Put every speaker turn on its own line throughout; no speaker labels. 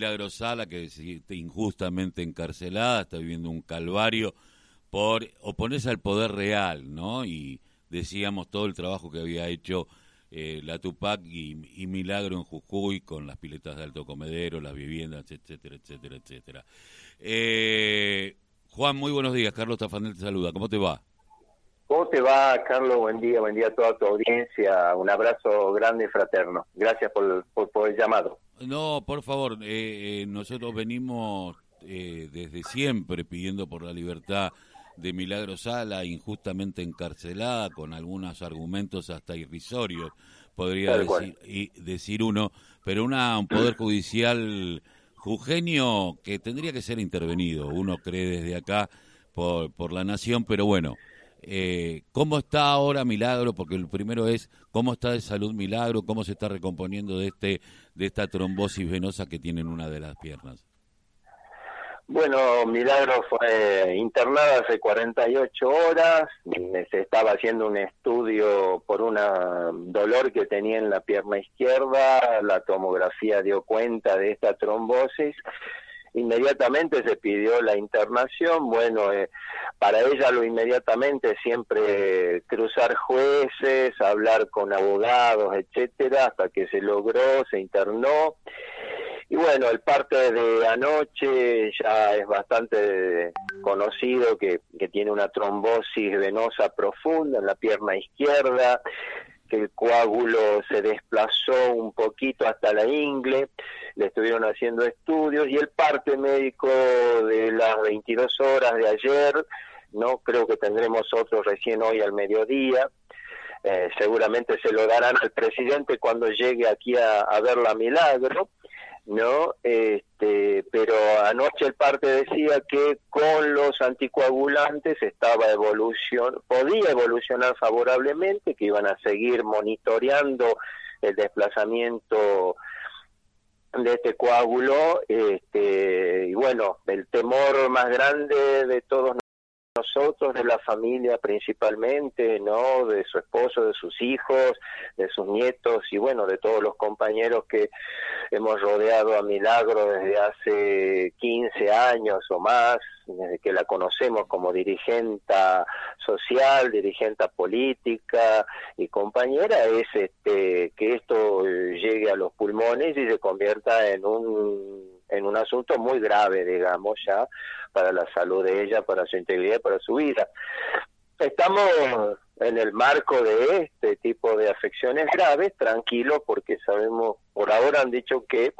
Milagro Sala, que está injustamente encarcelada, está viviendo un calvario por oponerse al poder real, ¿no? Y decíamos todo el trabajo que había hecho eh, la Tupac y, Milagro en Jujuy con las piletas de alto comedero, las viviendas, etcétera, etcétera, etcétera. Eh, Juan, muy buenos días. Carlos Tafandel te saluda. ¿Cómo te va?
¿Cómo te va, Carlos? Buen día, buen día a toda tu audiencia. Un abrazo grande y fraterno. Gracias por, por el llamado.
No, por favor, eh, eh, nosotros venimos eh, desde siempre pidiendo por la libertad de Milagro Sala, injustamente encarcelada, con algunos argumentos hasta irrisorios, podría decir, y decir uno, pero una, un poder judicial jugenio que tendría que ser intervenido, uno cree desde acá por, por la nación, pero bueno, eh, ¿Cómo está ahora Milagro? Porque el primero es cómo está de salud Milagro, cómo se está recomponiendo de este de esta trombosis venosa que tiene en una de las piernas.
Bueno, Milagro fue internada hace 48 horas, se estaba haciendo un estudio por un dolor que tenía en la pierna izquierda, la tomografía dio cuenta de esta trombosis inmediatamente se pidió la internación, bueno, eh, para ella lo inmediatamente siempre cruzar jueces, hablar con abogados, etcétera, hasta que se logró, se internó. Y bueno, el parte de anoche ya es bastante conocido que, que tiene una trombosis venosa profunda en la pierna izquierda, que el coágulo se desplazó un poquito hasta la ingle, le estuvieron haciendo estudios y el parte médico de las 22 horas de ayer, no creo que tendremos otro recién hoy al mediodía, eh, seguramente se lo darán al presidente cuando llegue aquí a, a ver la milagro ¿no? Este, pero anoche el parte decía que con los anticoagulantes estaba evolución, podía evolucionar favorablemente, que iban a seguir monitoreando el desplazamiento de este coágulo, este, y bueno, el temor más grande de todos nosotros, de la familia principalmente, ¿no? De su esposo, de sus hijos, de sus nietos y bueno, de todos los compañeros que hemos rodeado a Milagro desde hace 15 años o más, desde que la conocemos como dirigente social, dirigente política y compañera, es este que esto llegue a los pulmones y se convierta en un en un asunto muy grave, digamos, ya para la salud de ella, para su integridad, para su vida. Estamos en el marco de este tipo de afecciones graves, tranquilo, porque sabemos, por ahora han dicho que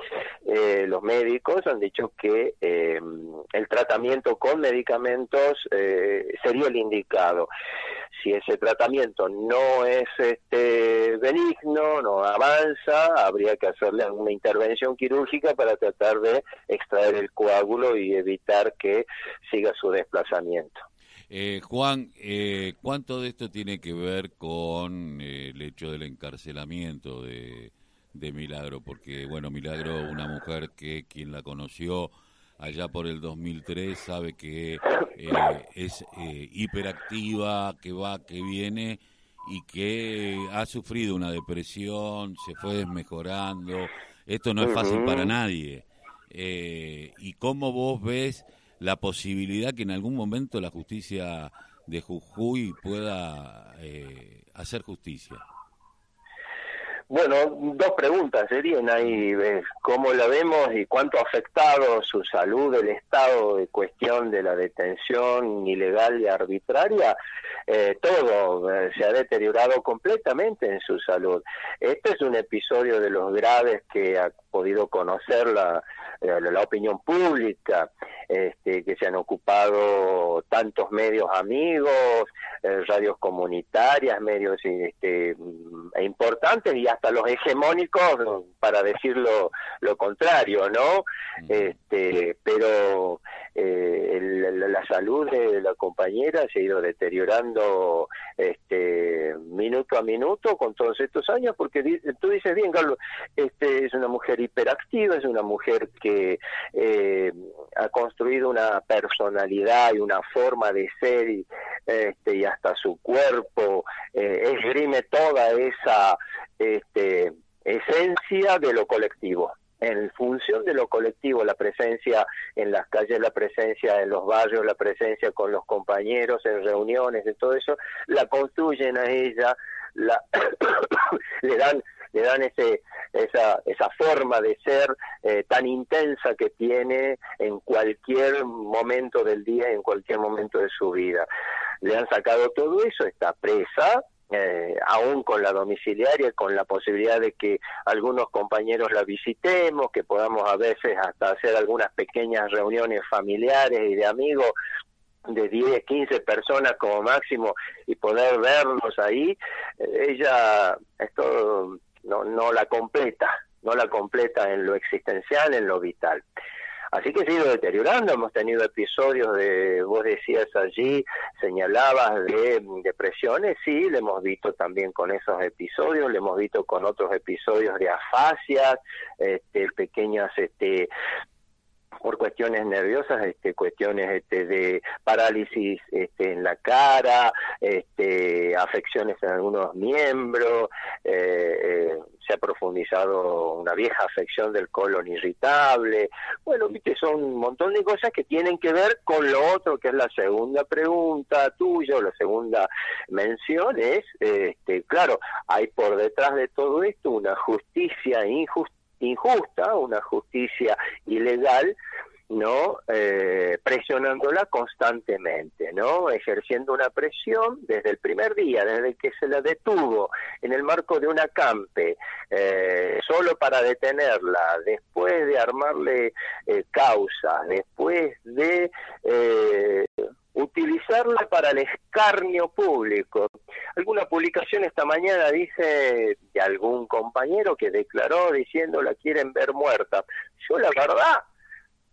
eh, los médicos han dicho que eh, el tratamiento con medicamentos eh, sería el indicado. Si ese tratamiento no es este benigno, no avanza, habría que hacerle una intervención quirúrgica para tratar de extraer el coágulo y evitar que siga su desplazamiento.
Eh, Juan, eh, ¿cuánto de esto tiene que ver con eh, el hecho del encarcelamiento de, Milagro? Porque, bueno, Milagro, una mujer que quien la conoció allá por el 2003 sabe que es hiperactiva, que va, que viene y que ha sufrido una depresión, se fue desmejorando. Esto no es fácil para nadie. ¿Y cómo vos ves la posibilidad que en algún momento la justicia de Jujuy pueda eh, hacer justicia?
Bueno, dos preguntas serían ahí, ¿cómo la vemos y cuánto ha afectado su salud el Estado de cuestión de la detención ilegal y arbitraria? Eh, todo eh, se ha deteriorado completamente en su salud. Este es un episodio de los graves que ha podido conocer la, la opinión pública este, que se han ocupado tantos medios amigos, eh, radios comunitarias, medios este, mm, importantes y hasta los hegemónicos, para decirlo lo contrario, ¿no? Este, pero eh, la, salud de la compañera se ha ido deteriorando este, minuto a minuto con todos estos años, porque tú dices bien, Carlos, este, es una mujer hiperactiva, es una mujer que eh, ha construido una personalidad y una forma de ser y, este, y hasta su cuerpo eh, esgrime toda esa este, esencia de lo colectivo. En función de lo colectivo, la presencia en las calles, la presencia en los barrios, la presencia con los compañeros en reuniones, de todo eso, la construyen a ella, la le dan le dan ese esa esa forma de ser eh, tan intensa que tiene en cualquier momento del día, en cualquier momento de su vida. Le han sacado todo eso, está presa, eh, aún con la domiciliaria, con la posibilidad de que algunos compañeros la visitemos, que podamos a veces hasta hacer algunas pequeñas reuniones familiares y de amigos de 10, 15 personas como máximo y poder verlos ahí, eh, ella esto no, no la completa, no la completa en lo existencial, en lo vital. Así que se ha ido deteriorando, hemos tenido episodios de, vos decías allí, señalabas de depresiones, sí, le hemos visto también con esos episodios, le hemos visto con otros episodios de afasias, este, pequeñas este, por cuestiones nerviosas, este, cuestiones este, de parálisis este, en la cara, este, afecciones en algunos miembros, eh, eh, se ha profundizado una vieja afección del colon irritable, bueno, viste, son un montón de cosas que tienen que ver con lo otro, que es la segunda pregunta tuya, o la segunda mención, es, este, claro, hay por detrás de todo esto una justicia injusta injusta, una justicia ilegal, ¿no? Eh, presionándola constantemente, ¿no? Ejerciendo una presión desde el primer día, desde que se la detuvo en el marco de una campe, eh, solo para detenerla, después de armarle eh, causas, después de eh, utilizarla para el escarnio público. Alguna publicación esta mañana dice de algún compañero que declaró diciendo la quieren ver muerta. Yo la verdad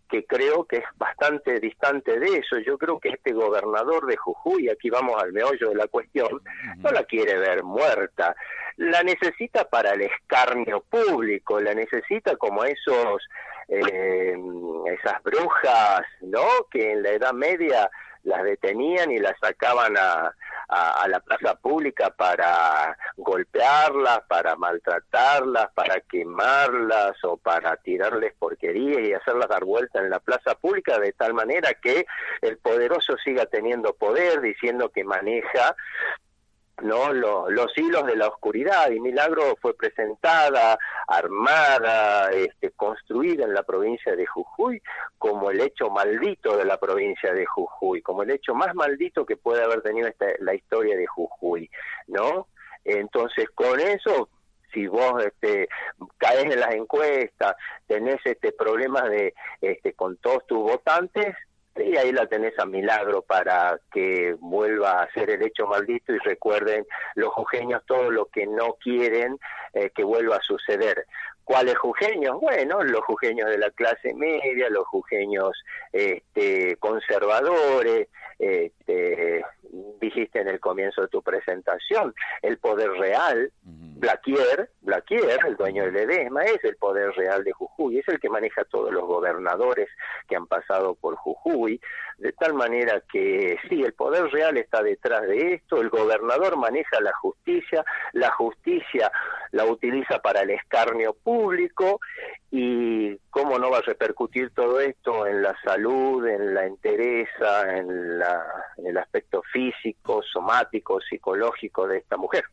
que creo que es bastante distante de eso. Yo creo que este gobernador de Jujuy, aquí vamos al meollo de la cuestión, no la quiere ver muerta, la necesita para el escarnio público, la necesita como esos eh, esas brujas, ¿no? Que en la Edad Media las detenían y las sacaban a, a, la plaza pública para golpearlas, para maltratarlas, para quemarlas o para tirarles porquerías y hacerlas dar vuelta en la plaza pública de tal manera que el poderoso siga teniendo poder diciendo que maneja no los hilos de la oscuridad y Milagro fue presentada armada este, construida en la provincia de Jujuy como el hecho maldito de la provincia de Jujuy como el hecho más maldito que puede haber tenido esta, la historia de Jujuy no entonces con eso si vos este, caes en las encuestas, tenés este problemas de este con todos tus votantes, y ahí la tenés a milagro para que vuelva a ser el hecho maldito y recuerden los jujeños todo lo que no quieren eh, que vuelva a suceder. ¿Cuáles jujeños? Bueno, los jujeños de la clase media, los jujeños este, conservadores, este, dijiste en el comienzo de tu presentación, el poder real, Blaquier, Blaquier, el dueño del Edesma, es el poder real de Jujuy, es el que maneja todos los gobernadores que han pasado por Jujuy, de tal manera que sí, el poder real está detrás de esto, el gobernador maneja la justicia, la justicia la utiliza para el escarnio público y cómo no va a repercutir todo esto en la salud, en la entereza, en, la, en el aspecto físico, somático, psicológico de esta mujer.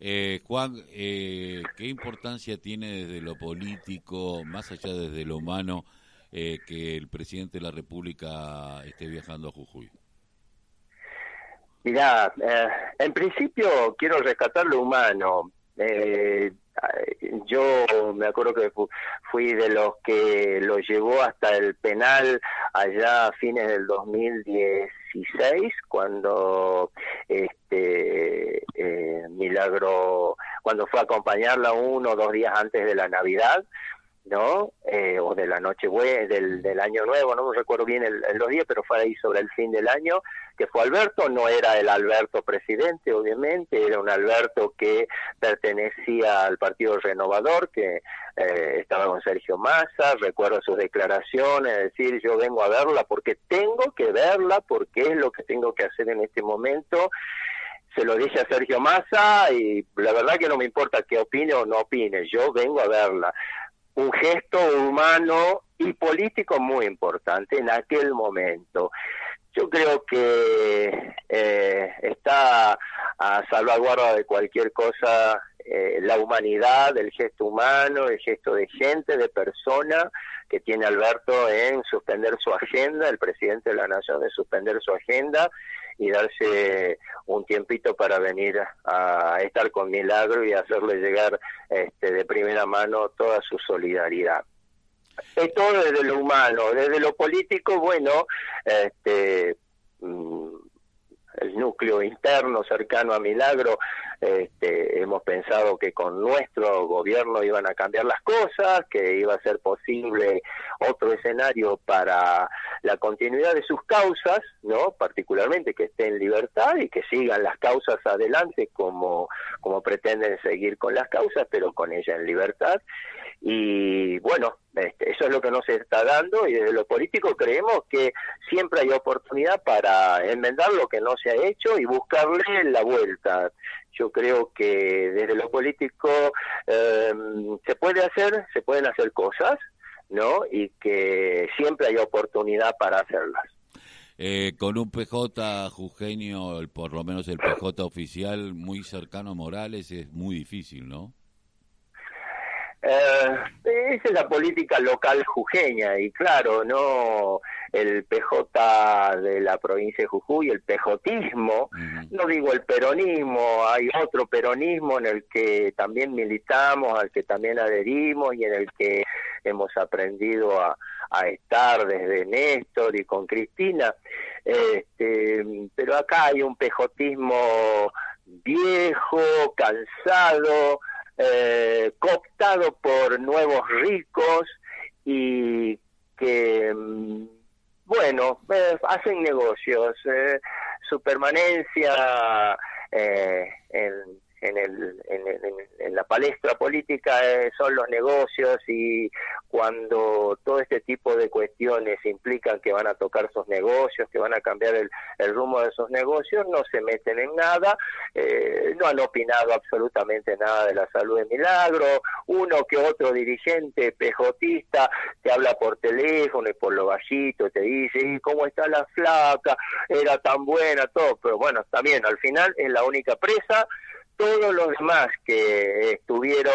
Eh, Juan, eh, ¿qué importancia tiene desde lo político, más allá desde lo humano, eh, que el presidente de la República esté viajando a Jujuy?
Mira, eh, en principio quiero rescatar lo humano. Eh, yo me acuerdo que fui de los que lo llevó hasta el penal allá a fines del 2016 cuando este eh, Milagro cuando fue a acompañarla uno o dos días antes de la Navidad ¿no? Eh, o de la noche del, del año nuevo, no me recuerdo bien el, los días, pero fue ahí sobre el fin del año, que fue Alberto, no era el Alberto presidente, obviamente, era un Alberto que pertenecía al Partido Renovador, que eh, estaba con Sergio Massa, recuerdo sus declaraciones, decir, yo vengo a verla porque tengo que verla, porque es lo que tengo que hacer en este momento, se lo dije a Sergio Massa y la verdad que no me importa que opine o no opine, yo vengo a verla un gesto humano y político muy importante en aquel momento. Yo creo que eh, está a salvaguarda de cualquier cosa eh, la humanidad, el gesto humano, el gesto de gente, de persona que tiene Alberto en suspender su agenda, el presidente de la Nación de suspender su agenda y darse un tiempito para venir a, estar con Milagro y hacerle llegar este, de primera mano toda su solidaridad. Es todo desde lo humano, desde lo político, bueno, este, mm, el núcleo interno cercano a Milagro, este, hemos pensado que con nuestro gobierno iban a cambiar las cosas, que iba a ser posible otro escenario para la continuidad de sus causas, ¿no? Particularmente que esté en libertad y que sigan las causas adelante como, como pretenden seguir con las causas, pero con ella en libertad. Y bueno, este, eso es lo que nos está dando y desde lo político creemos que siempre hay oportunidad para enmendar lo que no se ha hecho y buscarle la vuelta. Yo creo que desde lo político em, se puede hacer, se pueden hacer cosas, ¿no? Y que siempre hay oportunidad para hacerlas.
Eh, con un PJ jujeño, por lo menos el PJ oficial, muy cercano a Morales, es muy difícil, ¿no?
Eh, esa es la política local jujeña y claro, no el PJ de la provincia de Jujuy, el pejotismo, no digo el peronismo, hay otro peronismo en el que también militamos, al que también adherimos y en el que hemos aprendido a, a estar desde Néstor y con Cristina, este, pero acá hay un pejotismo viejo, cansado, eh, cooptado por nuevos ricos y que, mm, bueno, eh, hacen negocios. Eh, su permanencia eh, en en, el, en, la palestra política eh, son los negocios y cuando todo este tipo de cuestiones implican que van a tocar sus negocios, que van a cambiar el, rumbo de sus negocios, no se meten en nada, eh, no han opinado absolutamente nada de la salud de Milagro, uno que otro dirigente pejotista te habla por teléfono y por lo bajito, te dice, ¿y cómo está la flaca? Era tan buena, todo, pero bueno, también al final es la única presa todos los demás que estuvieron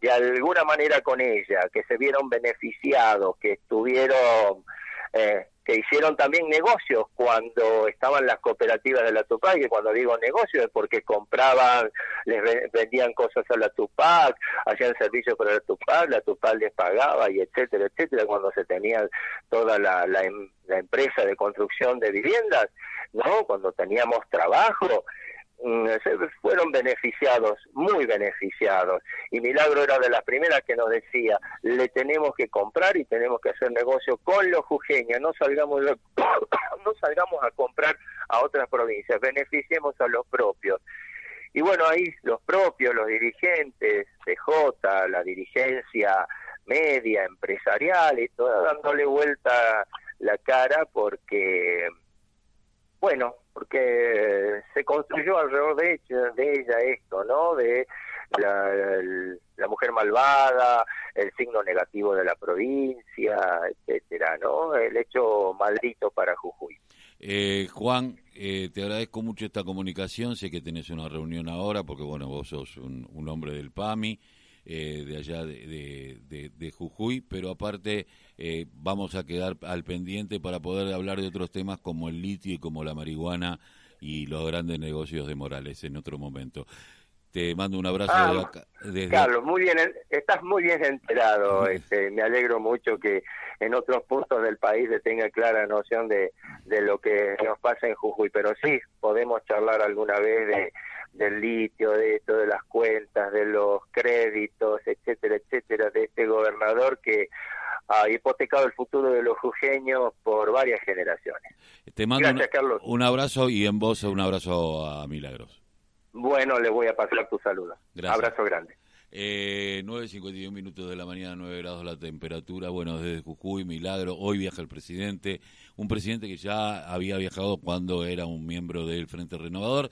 de alguna manera con ella, que se vieron beneficiados, que estuvieron, eh, que hicieron también negocios cuando estaban las cooperativas de la Tupac, y cuando digo negocios es porque compraban, les vendían cosas a la Tupac, hacían servicios para la Tupac, la Tupac les pagaba y etcétera, etcétera, cuando se tenía toda la, la, la empresa de construcción de viviendas, ¿no? Cuando teníamos trabajo, fueron beneficiados, muy beneficiados. Y Milagro era de las primeras que nos decía, le tenemos que comprar y tenemos que hacer negocio con los jujeños, no salgamos, no salgamos a comprar a otras provincias, beneficiemos a los propios. Y bueno, ahí los propios, los dirigentes, CJ, la dirigencia media, empresarial y todo, dándole vuelta la cara porque bueno, porque se construyó alrededor de ella, esto, ¿no? De la, mujer malvada, el signo negativo de la provincia, etcétera, ¿no? El hecho maldito para Jujuy.
Eh, Juan, eh, te agradezco mucho esta comunicación. Sé que tenés una reunión ahora porque, bueno, vos sos un hombre del PAMI. Eh, de allá de, de, Jujuy, pero aparte eh, vamos a quedar al pendiente para poder hablar de otros temas como el litio y como la marihuana y los grandes negocios de Morales en otro momento. Te mando un abrazo
ah, Carlos, muy bien, estás muy bien enterado. Este, me alegro mucho que en otros puntos del país se tenga clara noción de, de lo que nos pasa en Jujuy, pero sí podemos charlar alguna vez de del litio, de esto, de las cuentas, de los créditos, etcétera, etcétera, de este gobernador que ha hipotecado el futuro de los jujeños por varias generaciones.
Te mando Gracias, un, Carlos. un abrazo y en voz un abrazo a Milagros.
Bueno, le voy a pasar tu saludo. Abrazo grande.
Eh, 9.51 minutos de la mañana, 9 grados la temperatura. Bueno, desde Jujuy, Milagro. Hoy viaja el presidente. Un presidente que ya había viajado cuando era un miembro del Frente Renovador.